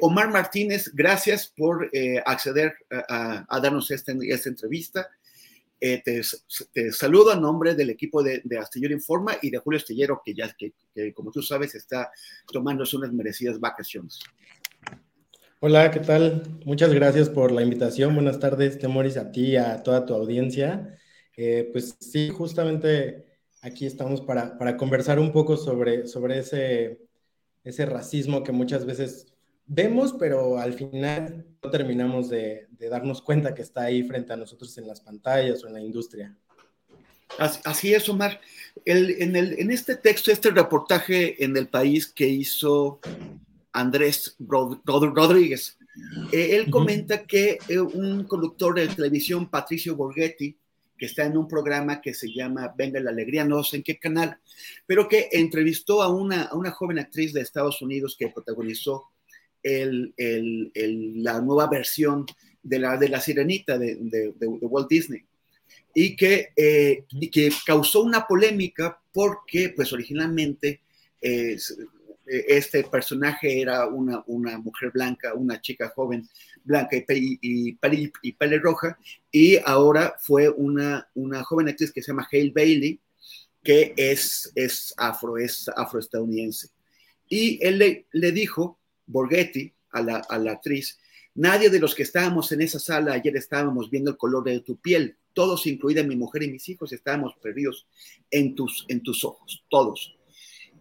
Omar Martínez, gracias por eh, acceder a, a, darnos esta, entrevista. Eh, te, te, saludo a nombre del equipo de, de, Astillero Informa y de Julio Astillero, que ya, que, que, como tú sabes, está tomándose unas merecidas vacaciones. Hola, ¿qué tal? Muchas gracias por la invitación. Buenas tardes, Temoris, a ti, a toda tu audiencia. Eh, pues sí, justamente aquí estamos para, para conversar un poco sobre, sobre ese, ese racismo que muchas veces vemos, pero al final no terminamos de, de, darnos cuenta que está ahí frente a nosotros en las pantallas o en la industria. Así, así es, Omar. El, en, el, en, este texto, este reportaje en el país que hizo Andrés Rod Rodríguez, eh, él uh -huh. comenta que eh, un conductor de televisión, Patricio Borghetti, que está en un programa que se llama Venga la Alegría, no sé en qué canal, pero que entrevistó a una, a una joven actriz de Estados Unidos que protagonizó el, el, el, la nueva versión de la, de la sirenita de, de, de Walt Disney y que, eh, y que, causó una polémica porque pues originalmente eh, este personaje era una, una, mujer blanca, una chica joven blanca y, y, y, y pelirroja y ahora fue una, una joven actriz que se llama Hale Bailey que es, es afro, es afroestadounidense. Y él le, le dijo Borghetti, a la, actriz, nadie de los que estábamos en esa sala ayer estábamos viendo el color de tu piel, todos, incluida mi mujer y mis hijos, estábamos perdidos en tus, ojos, todos.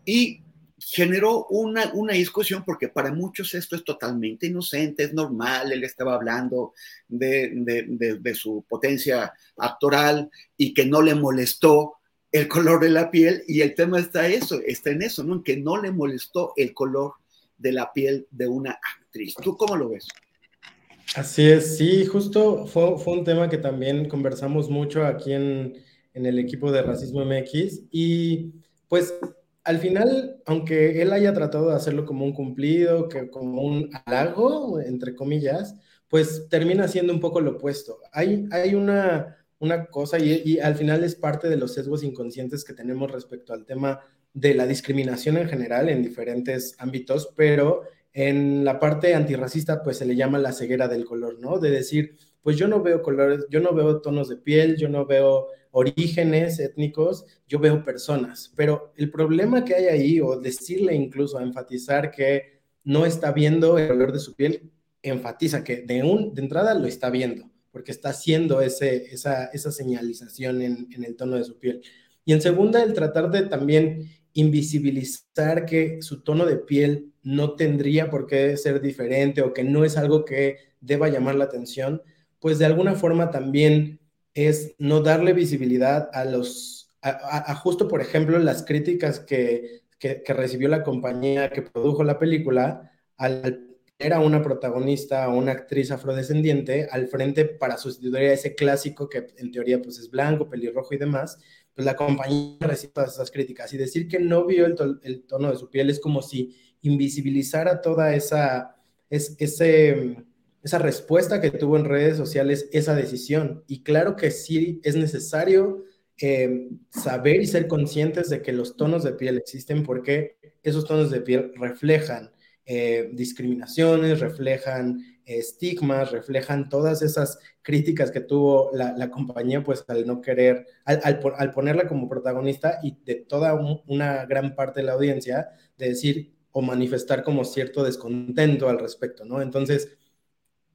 Y generó una, discusión porque para muchos esto es totalmente inocente, es normal, él estaba hablando de, de, su potencia actoral y que no le molestó el color de la piel y el tema está eso, está en eso, ¿no? Que no le molestó el color de la piel de una actriz. ¿Tú cómo lo ves? Así es, sí, justo fue, un tema que también conversamos mucho aquí en, en, el equipo de Racismo MX y pues al final, aunque él haya tratado de hacerlo como un cumplido, que como un halago, entre comillas, pues termina siendo un poco lo opuesto. Hay, hay una, una cosa y al final es parte de los sesgos inconscientes que tenemos respecto al tema de la discriminación en general en diferentes ámbitos, pero en la parte antirracista pues se le llama la ceguera del color, ¿no? De decir, pues yo no veo colores, yo no veo tonos de piel, yo no veo orígenes étnicos, yo veo personas, pero el problema que hay ahí, o decirle incluso, enfatizar que no está viendo el color de su piel, enfatiza que de, un, de entrada lo está viendo, porque está haciendo ese, esa, esa señalización en, en el tono de su piel. Y en segunda, el tratar de también invisibilizar que su tono de piel no tendría por qué ser diferente o que no es algo que deba llamar la atención, pues de alguna forma también es no darle visibilidad a los, a, justo por ejemplo las críticas que, que, que, recibió la compañía que produjo la película al era una protagonista o una actriz afrodescendiente al frente para sustituir a ese clásico que en teoría pues es blanco, pelirrojo y demás, la compañía recibe todas esas críticas y decir que no vio el, to el tono de su piel es como si invisibilizara toda esa, esa respuesta que tuvo en redes sociales esa decisión. Y claro que sí es necesario eh, saber y ser conscientes de que los tonos de piel existen porque esos tonos de piel reflejan eh, discriminaciones, reflejan estigmas, reflejan todas esas críticas que tuvo la, compañía, pues al no querer, al, ponerla como protagonista y de toda una gran parte de la audiencia, de decir o manifestar como cierto descontento al respecto, ¿no? Entonces,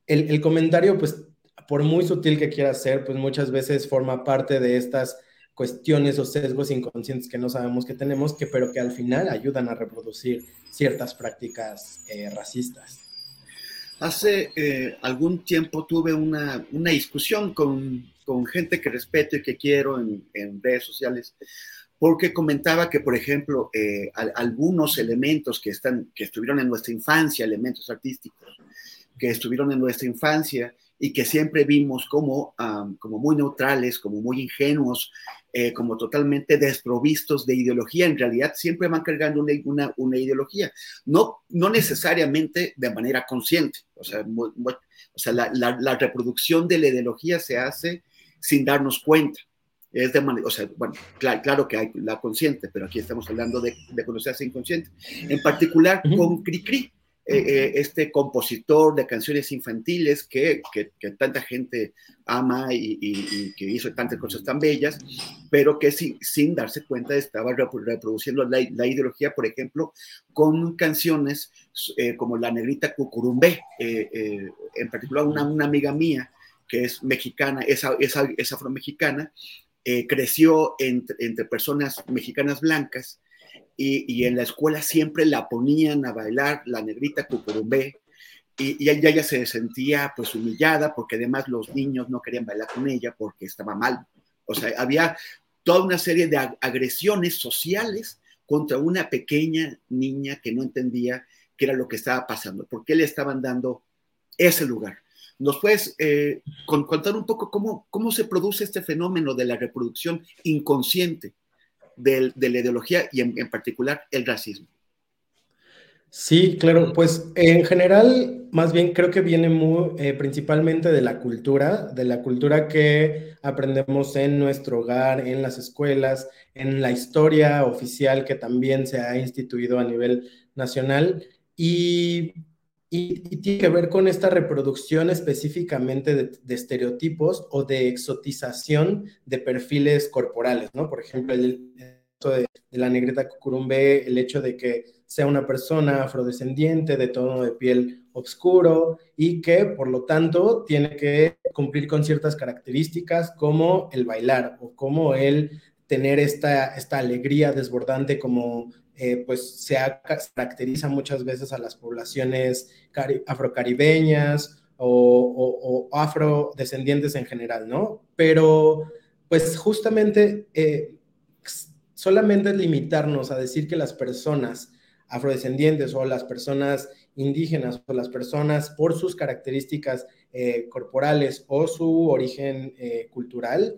el, el comentario, pues, por muy sutil que quiera ser, pues muchas veces forma parte de estas cuestiones o sesgos inconscientes que no sabemos que tenemos, que, pero que al final ayudan a reproducir ciertas prácticas eh, racistas. Hace eh, algún tiempo tuve una, una discusión con, con, gente que respeto y que quiero en, redes sociales, porque comentaba que, por ejemplo, eh, algunos elementos que, están, que estuvieron en nuestra infancia, elementos artísticos, que estuvieron en nuestra infancia y que siempre vimos como, como muy neutrales, como muy ingenuos, eh, como totalmente desprovistos de ideología, en realidad siempre van cargando una, una, ideología, no, no necesariamente de manera consciente, o sea, o sea la, la, reproducción de la ideología se hace sin darnos cuenta. Es de manera, o sea, bueno, claro, claro, que hay la consciente, pero aquí estamos hablando de, de cuando se hace inconsciente. En particular con Cricri, eh, eh, este compositor de canciones infantiles que, que, tanta gente ama y, que hizo tantas cosas tan bellas, pero que sin, sin darse cuenta estaba reproduciendo la, ideología, por ejemplo, con canciones eh, como La Negrita Cucurumbé, en particular una, una, amiga mía que es mexicana, es, es, es afromexicana, creció entre, entre personas mexicanas blancas, y, en la escuela siempre la ponían a bailar la negrita cucurumbé y, y ella, ella, se sentía pues humillada porque además los niños no querían bailar con ella porque estaba mal. O sea, había toda una serie de agresiones sociales contra una pequeña niña que no entendía qué era lo que estaba pasando, por qué le estaban dando ese lugar. ¿Nos puedes eh, contar un poco cómo, cómo se produce este fenómeno de la reproducción inconsciente de, la ideología y en, particular el racismo. Sí, claro, pues en general, más bien creo que viene muy, eh, principalmente de la cultura, de la cultura que aprendemos en nuestro hogar, en las escuelas, en la historia oficial que también se ha instituido a nivel nacional y, tiene que ver con esta reproducción específicamente de, estereotipos o de exotización de perfiles corporales, ¿no? Por ejemplo, el, de, la negrita cucurumbe, el hecho de que sea una persona afrodescendiente de tono de piel oscuro y que por lo tanto tiene que cumplir con ciertas características como el bailar o como el tener esta, esta alegría desbordante como eh, pues se caracteriza muchas veces a las poblaciones afrocaribeñas o, o, afrodescendientes en general, ¿no? Pero pues justamente eh, solamente limitarnos a decir que las personas afrodescendientes o las personas indígenas o las personas por sus características eh, corporales o su origen cultural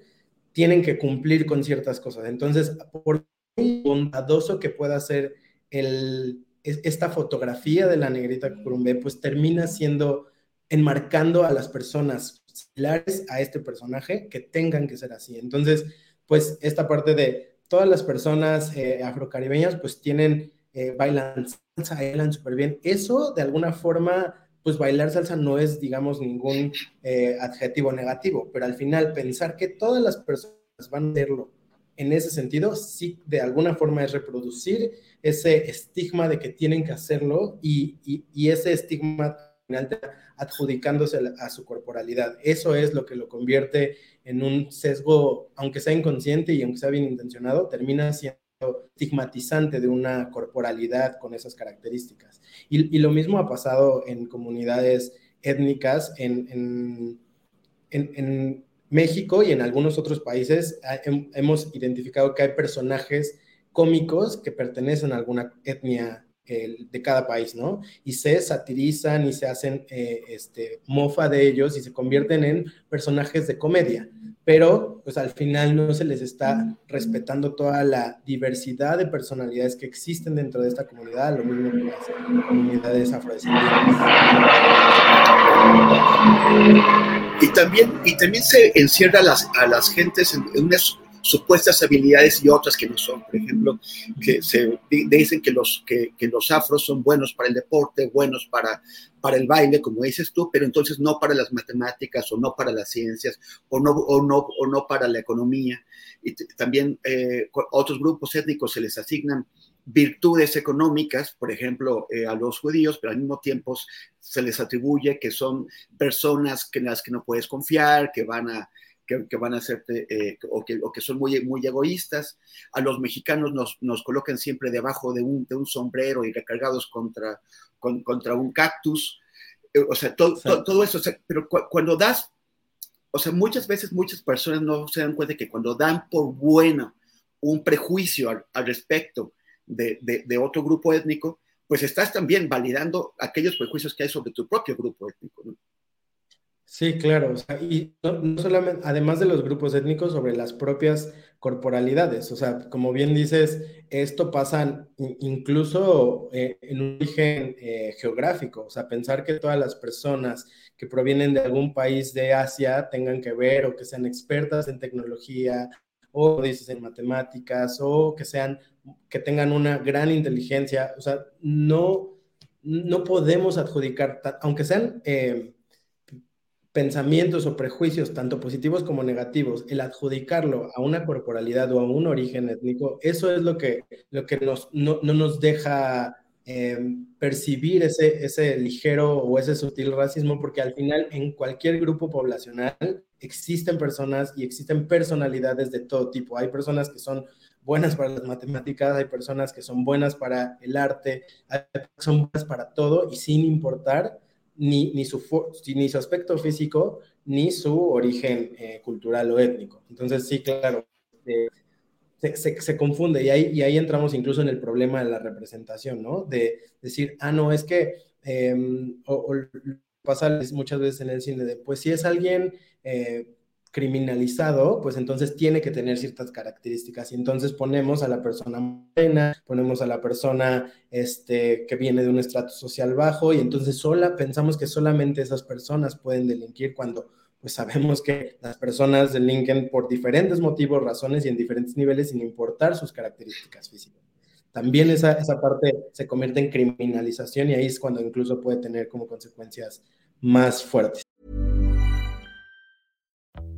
tienen que cumplir con ciertas cosas. Entonces, por bondadoso que pueda ser el, esta fotografía de la negrita Curumbé, pues termina siendo enmarcando a las personas similares a este personaje que tengan que ser así. Entonces, pues esta parte de todas las personas eh, afrocaribeñas pues tienen, eh, bailan salsa, bailan súper bien. Eso de alguna forma, pues bailar salsa no es, digamos, ningún eh, adjetivo negativo, pero al final pensar que todas las personas van a hacerlo en ese sentido, sí, de alguna forma es reproducir ese estigma de que tienen que hacerlo y, y, ese estigma adjudicándose a su corporalidad. Eso es lo que lo convierte en un sesgo, aunque sea inconsciente y aunque sea bien intencionado, termina siendo estigmatizante de una corporalidad con esas características. Y, lo mismo ha pasado en comunidades étnicas en, en, México y en algunos otros países. hemos identificado que hay personajes cómicos que pertenecen a alguna etnia de cada país, ¿no? Y se satirizan y se hacen eh, este, mofa de ellos y se convierten en personajes de comedia, pero pues al final no se les está respetando toda la diversidad de personalidades que existen dentro de esta comunidad, lo mismo que las comunidades afrodescendientes. Y también, y también se encierra a las, a las gentes en, una supuestas habilidades y otras que no son. Por ejemplo, que se dicen que los, que, que los afros son buenos para el deporte, buenos para, para el baile, como dices tú, pero entonces no para las matemáticas o no para las ciencias o no, o no, o no para la economía. Y también eh, otros grupos étnicos se les asignan virtudes económicas, por ejemplo, eh, a los judíos, pero al mismo tiempo se les atribuye que son personas en las que no puedes confiar, que van a, que, van a hacerte, eh, o, que, o, que, son muy, muy egoístas. A los mexicanos nos, nos colocan siempre debajo de un, de un sombrero y recargados contra, contra un cactus. Eh, o sea, todo, todo, eso, pero cuando das, o sea, muchas veces muchas personas no se dan cuenta que cuando dan por bueno un prejuicio al, al respecto, de, otro grupo étnico, pues estás también validando aquellos prejuicios que hay sobre tu propio grupo étnico. Sí, claro. y no, solamente, además de los grupos étnicos, sobre las propias corporalidades. O sea, como bien dices, esto pasa incluso eh, en un origen eh, geográfico. O sea, pensar que todas las personas que provienen de algún país de Asia tengan que ver o que sean expertas en tecnología o dices en matemáticas o que sean que tengan una gran inteligencia, o sea, no, no podemos adjudicar, aunque sean eh, pensamientos o prejuicios, tanto positivos como negativos, el adjudicarlo a una corporalidad o a un origen étnico, eso es lo que, lo que nos, no, nos deja eh, percibir ese, ese ligero o ese sutil racismo, porque al final en cualquier grupo poblacional existen personas y existen personalidades de todo tipo. Hay personas que son buenas para las matemáticas, hay personas que son buenas para el arte, hay son buenas para todo y sin importar ni, ni, su, ni su aspecto físico ni su origen eh, cultural o étnico. Entonces, sí, claro, eh, se, se, confunde y ahí, y ahí entramos incluso en el problema de la representación, ¿no? De decir, ah, no, es que, em, o, pasa muchas veces en el cine, de, pues si es alguien... Eh, criminalizado, pues entonces tiene que tener ciertas características. Y entonces ponemos a la persona morena, ponemos a la persona este, que viene de un estrato social bajo, y entonces sola, pensamos que solamente esas personas pueden delinquir cuando pues sabemos que las personas delinquen por diferentes motivos, razones y en diferentes niveles sin importar sus características físicas. También esa, esa parte se convierte en criminalización y ahí es cuando incluso puede tener como consecuencias más fuertes.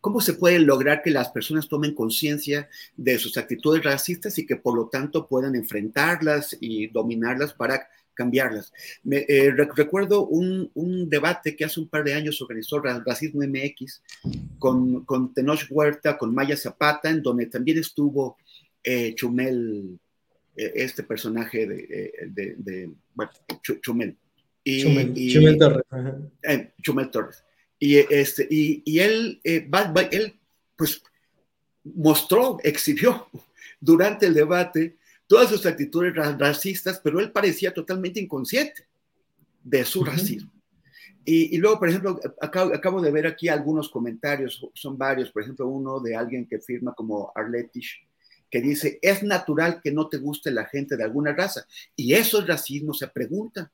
¿Cómo se puede lograr que las personas tomen conciencia de sus actitudes racistas y que por lo tanto puedan enfrentarlas y dominarlas para cambiarlas? Me, eh, recuerdo un, un, debate que hace un par de años organizó Racismo MX con, con Tenoch Huerta, con Maya Zapata, en donde también estuvo eh, Chumel, eh, este personaje de, eh, de, de bueno, Chumel. Y, Chumel, y, Chumel Torres. Eh, Chumel Torres. Y, este, y, y él, eh, él, pues, mostró, exhibió durante el debate todas sus actitudes racistas, pero él parecía totalmente inconsciente de su racismo. Y, y, luego, por ejemplo, acabo, acabo, de ver aquí algunos comentarios, son varios, por ejemplo, uno de alguien que firma como Arletich, que dice, es natural que no te guste la gente de alguna raza. Y eso es racismo, se pregunta.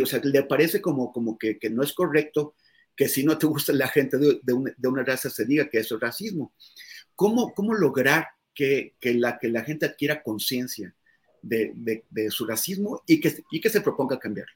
O sea, le parece como, como que, que no es correcto que si no te gusta la gente de, una, raza se diga que eso es racismo. ¿Cómo, cómo lograr que, la, que la gente adquiera conciencia de, su racismo y que, y que se proponga cambiarlo?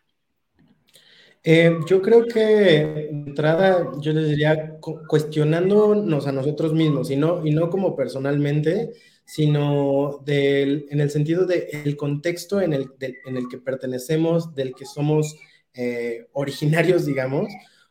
Eh, yo creo que entrada, yo les diría, cuestionándonos a nosotros mismos y no, y no como personalmente, sino del, en el sentido del contexto en el, en el que pertenecemos, del que somos eh, originarios, digamos.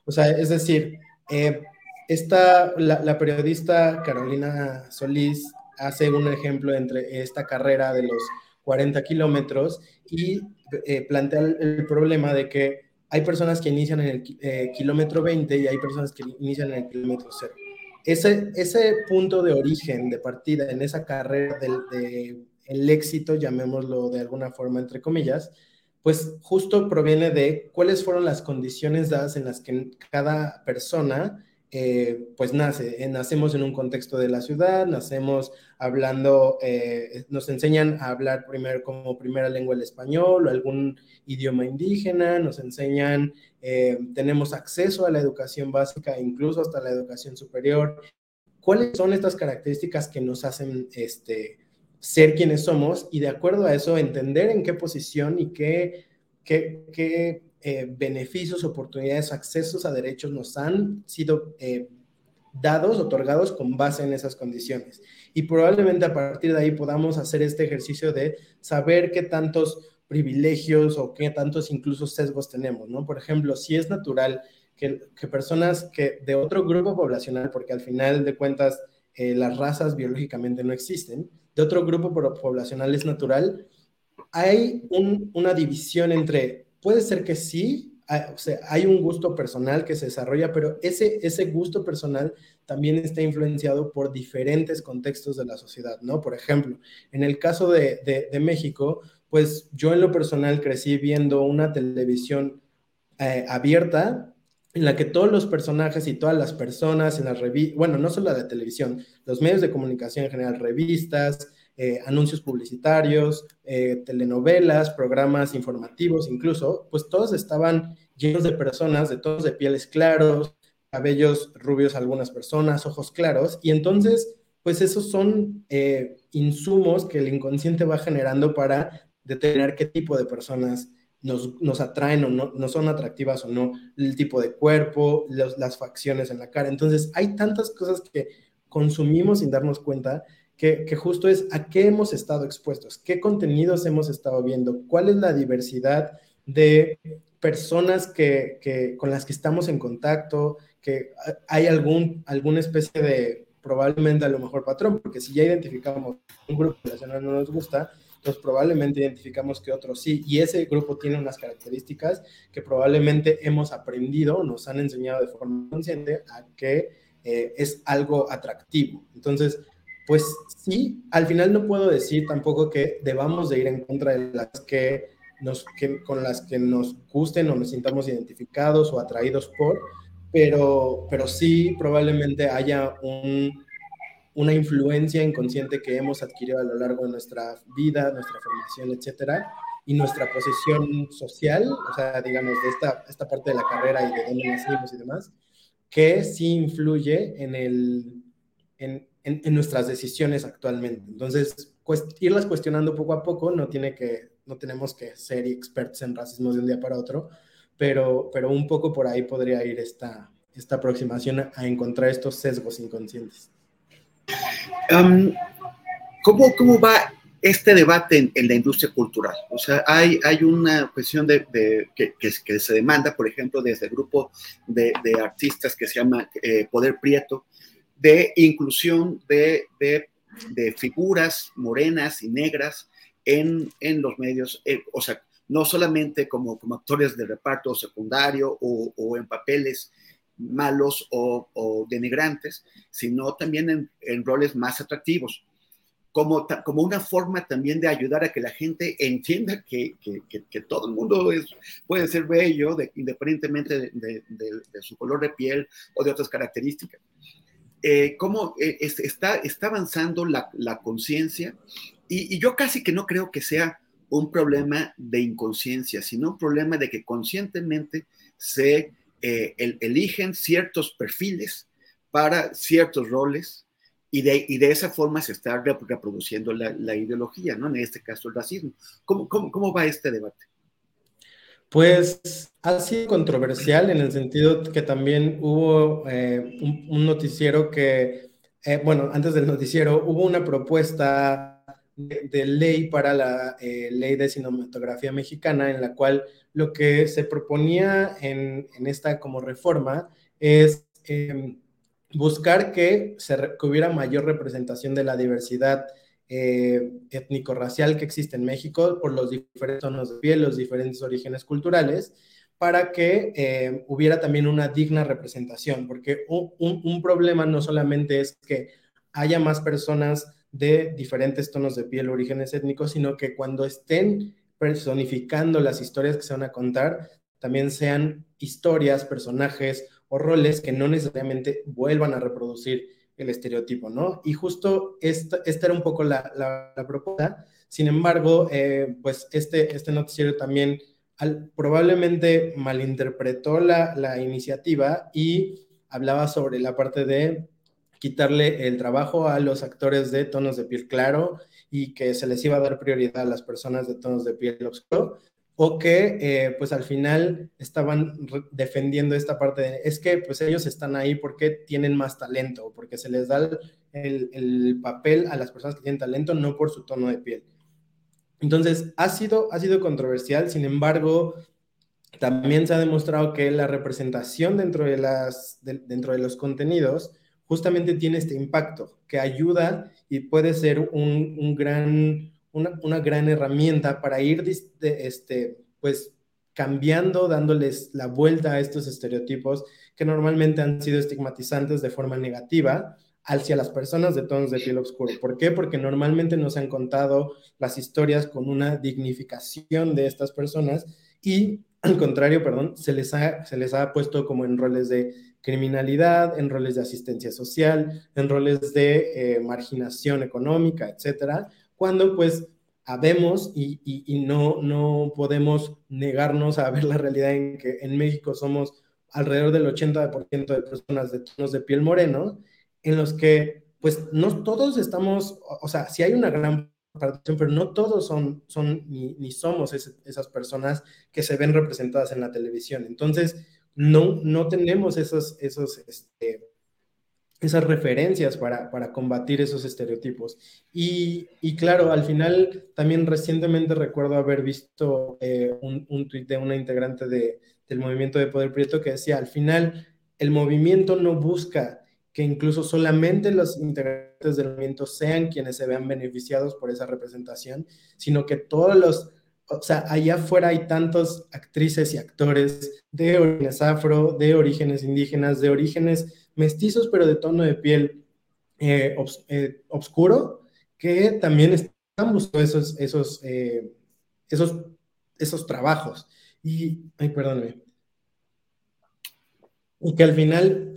O sea, es decir, eh, esta, la, periodista Carolina Solís hace un ejemplo entre esta carrera de los 40 kilómetros y eh, plantea el, problema de que hay personas que inician en el kilómetro 20 y hay personas que inician en el kilómetro 0. Ese, ese punto de origen, de partida en esa carrera del de, éxito, llamémoslo de alguna forma, entre comillas, pues justo proviene de cuáles fueron las condiciones dadas en las que cada persona eh, pues nace. Eh, nacemos en un contexto de la ciudad, nacemos hablando, eh, nos enseñan a hablar primero como primera lengua el español o algún idioma indígena, nos enseñan, tenemos acceso a la educación básica, incluso hasta la educación superior. ¿Cuáles son estas características que nos hacen este, ser quienes somos y de acuerdo a eso entender en qué posición y qué, qué, qué eh, beneficios, oportunidades, accesos a derechos nos han sido eh, dados, otorgados con base en esas condiciones. Y probablemente a partir de ahí podamos hacer este ejercicio de saber qué tantos privilegios o qué tantos incluso sesgos tenemos, ¿no? Por ejemplo, si es natural que, que personas que de otro grupo poblacional, porque al final de cuentas eh, las razas biológicamente no existen, de otro grupo poblacional es natural, hay una división entre, puede ser que sí, sea, hay un gusto personal que se desarrolla, pero ese, ese gusto personal también está influenciado por diferentes contextos de la sociedad, ¿no? Por ejemplo, en el caso de, de, México, pues yo en lo personal crecí viendo una televisión eh, abierta en la que todos los personajes y todas las personas en las revistas, bueno, no solo la de televisión, los medios de comunicación en general, revistas, eh, anuncios publicitarios, eh, telenovelas, programas informativos, incluso, pues todos estaban llenos de personas, de todos de pieles claros, cabellos rubios algunas personas, ojos claros, y entonces, pues esos son eh, insumos que el inconsciente va generando para determinar qué tipo de personas nos, atraen o no, no, son atractivas o no, el tipo de cuerpo, las facciones en la cara. Entonces, hay tantas cosas que consumimos sin darnos cuenta que, que, justo es a qué hemos estado expuestos, qué contenidos hemos estado viendo, cuál es la diversidad de personas que, que, con las que estamos en contacto, que hay algún, alguna especie de probablemente a lo mejor patrón, porque si ya identificamos un grupo relacional no nos gusta, entonces probablemente identificamos que otros sí, y ese grupo tiene unas características que probablemente hemos aprendido, nos han enseñado de forma consciente a que eh, es algo atractivo. Entonces, pues sí, al final no puedo decir tampoco que debamos de ir en contra de las que nos, que, con las que nos gusten o nos sintamos identificados o atraídos por, pero, pero sí probablemente haya un, una influencia inconsciente que hemos adquirido a lo largo de nuestra vida, nuestra formación, etcétera, y nuestra posición social, o sea, digamos, de esta, esta parte de la carrera y de dónde nacimos y demás, que sí influye en, el, en, en, nuestras decisiones actualmente. Entonces, irlas cuestionando poco a poco, no, tiene que, no tenemos que ser expertos en racismo de un día para otro, pero, pero un poco por ahí podría ir esta, esta aproximación a encontrar estos sesgos inconscientes. ¿Cómo, ¿Cómo va este debate en, la industria cultural? O sea, hay, hay una cuestión de, que, que, se demanda, por ejemplo, desde el grupo de, artistas que se llama eh, Poder Prieto, de inclusión de, figuras morenas y negras en, en los medios, eh, o sea, no solamente como, como actores de reparto secundario o, o en papeles malos o, denigrantes, sino también en, roles más atractivos, como, como una forma también de ayudar a que la gente entienda que, que, todo el mundo es, puede ser bello, independientemente de, su color de piel o de otras características. Eh, cómo eh, está, está avanzando la, la conciencia y, y yo casi que no creo que sea un problema de inconsciencia, sino un problema de que conscientemente se eh, eligen ciertos perfiles para ciertos roles y de, y de esa forma se está reproduciendo la, ideología, ¿no? En este caso el racismo. ¿Cómo, cómo, cómo va este debate? Pues ha sido controversial en el sentido que también hubo eh, un, noticiero que, eh, bueno, antes del noticiero hubo una propuesta de, ley para la ley de cinematografía mexicana, en la cual lo que se proponía en, esta como reforma es em, buscar que, se, hubiera mayor representación de la diversidad eh, étnico-racial que existe en México por los diferentes tonos de piel, los diferentes orígenes culturales, para que eh, hubiera también una digna representación, porque un, problema no solamente es que haya más personas de diferentes tonos de piel, orígenes étnicos, sino que cuando estén personificando las historias que se van a contar, también sean historias, personajes o roles que no necesariamente vuelvan a reproducir el estereotipo, ¿no? Y justo esta, esta era un poco la, propuesta. Sin embargo, eh, pues este, este noticiero también probablemente malinterpretó la, la iniciativa y hablaba sobre la parte de quitarle el trabajo a los actores de tonos de piel claro y que se les iba a dar prioridad a las personas de tonos de piel oscuro, o que eh, pues al final estaban defendiendo esta parte de, es que pues ellos están ahí porque tienen más talento, porque se les da el, el, papel a las personas que tienen talento, no por su tono de piel. Entonces, ha sido, ha sido controversial, sin embargo, también se ha demostrado que la representación dentro de, las, dentro de los contenidos justamente tiene este impacto que ayuda y puede ser un, gran, una, gran herramienta para ir este, pues, cambiando, dándoles la vuelta a estos estereotipos que normalmente han sido estigmatizantes de forma negativa hacia las personas de tonos de piel oscuro. ¿Por qué? Porque normalmente nos han contado las historias con una dignificación de estas personas y al contrario, perdón, se les ha, se les ha puesto como en roles de criminalidad, en roles de asistencia social, en roles de eh, marginación económica, etcétera, cuando pues habemos y, y, no, no podemos negarnos a ver la realidad en que en México somos alrededor del 80% de personas de tonos de piel moreno en los que, pues, no todos estamos, o sea, sí hay una gran pero no todos son, son ni, ni somos esas personas que se ven representadas en la televisión. Entonces, no, no tenemos esos, esos, este, esas referencias para, para, combatir esos estereotipos. Y, y, claro, al final, también recientemente recuerdo haber visto eh, un, un tuit de una integrante de, del movimiento de Poder Prieto que decía, al final, el movimiento no busca que incluso solamente los integrantes del movimiento sean quienes se vean beneficiados por esa representación, sino que todos los, o sea, allá afuera hay tantos actrices y actores de orígenes afro, de orígenes indígenas, de orígenes mestizos, pero de tono de piel eh, eh oscuro, que también están buscando esos, esos, eh, esos, esos trabajos. Y, ay, perdóname. Y que al final...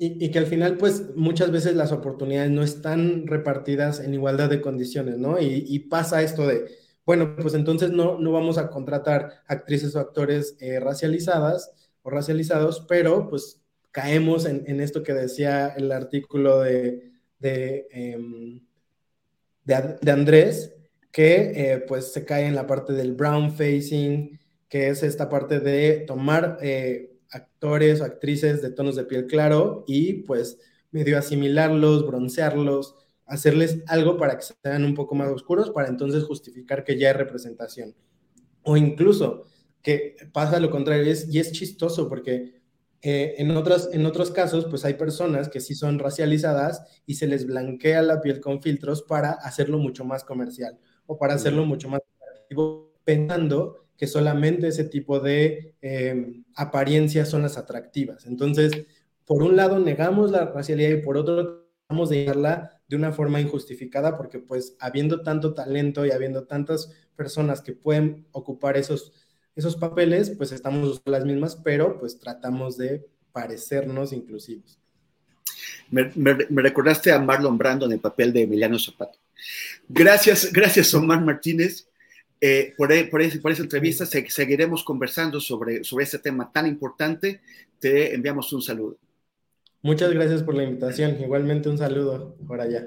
Y, que al final, pues muchas veces las oportunidades no están repartidas en igualdad de condiciones, ¿no? Y, pasa esto de, bueno, pues entonces no, no vamos a contratar actrices o actores eh, racializadas o racializados, pero pues caemos en, esto que decía el artículo de, de, em, de, Andrés, que eh, pues se cae en la parte del brown facing, que es esta parte de tomar... Eh, actores o actrices de tonos de piel claro y pues medio asimilarlos, broncearlos, hacerles algo para que sean un poco más oscuros para entonces justificar que ya hay representación. O incluso que pasa lo contrario y es chistoso porque eh, en, otros, en otros casos pues hay personas que sí son racializadas y se les blanquea la piel con filtros para hacerlo mucho más comercial o para hacerlo mucho más pensando que solamente ese tipo de eh, apariencias son las atractivas. Entonces, por un lado negamos la racialidad y por otro tratamos de llevarla de una forma injustificada porque pues habiendo tanto talento y habiendo tantas personas que pueden ocupar esos, esos papeles, pues estamos las mismas, pero pues tratamos de parecernos inclusivos. Me, recordaste a Marlon Brando en el papel de Emiliano Zapata. Gracias, gracias Omar Martínez. Eh, por, e, por, por, esa entrevista seguiremos conversando sobre, sobre este tema tan importante. Te enviamos un saludo. Muchas gracias por la invitación. Igualmente un saludo por allá.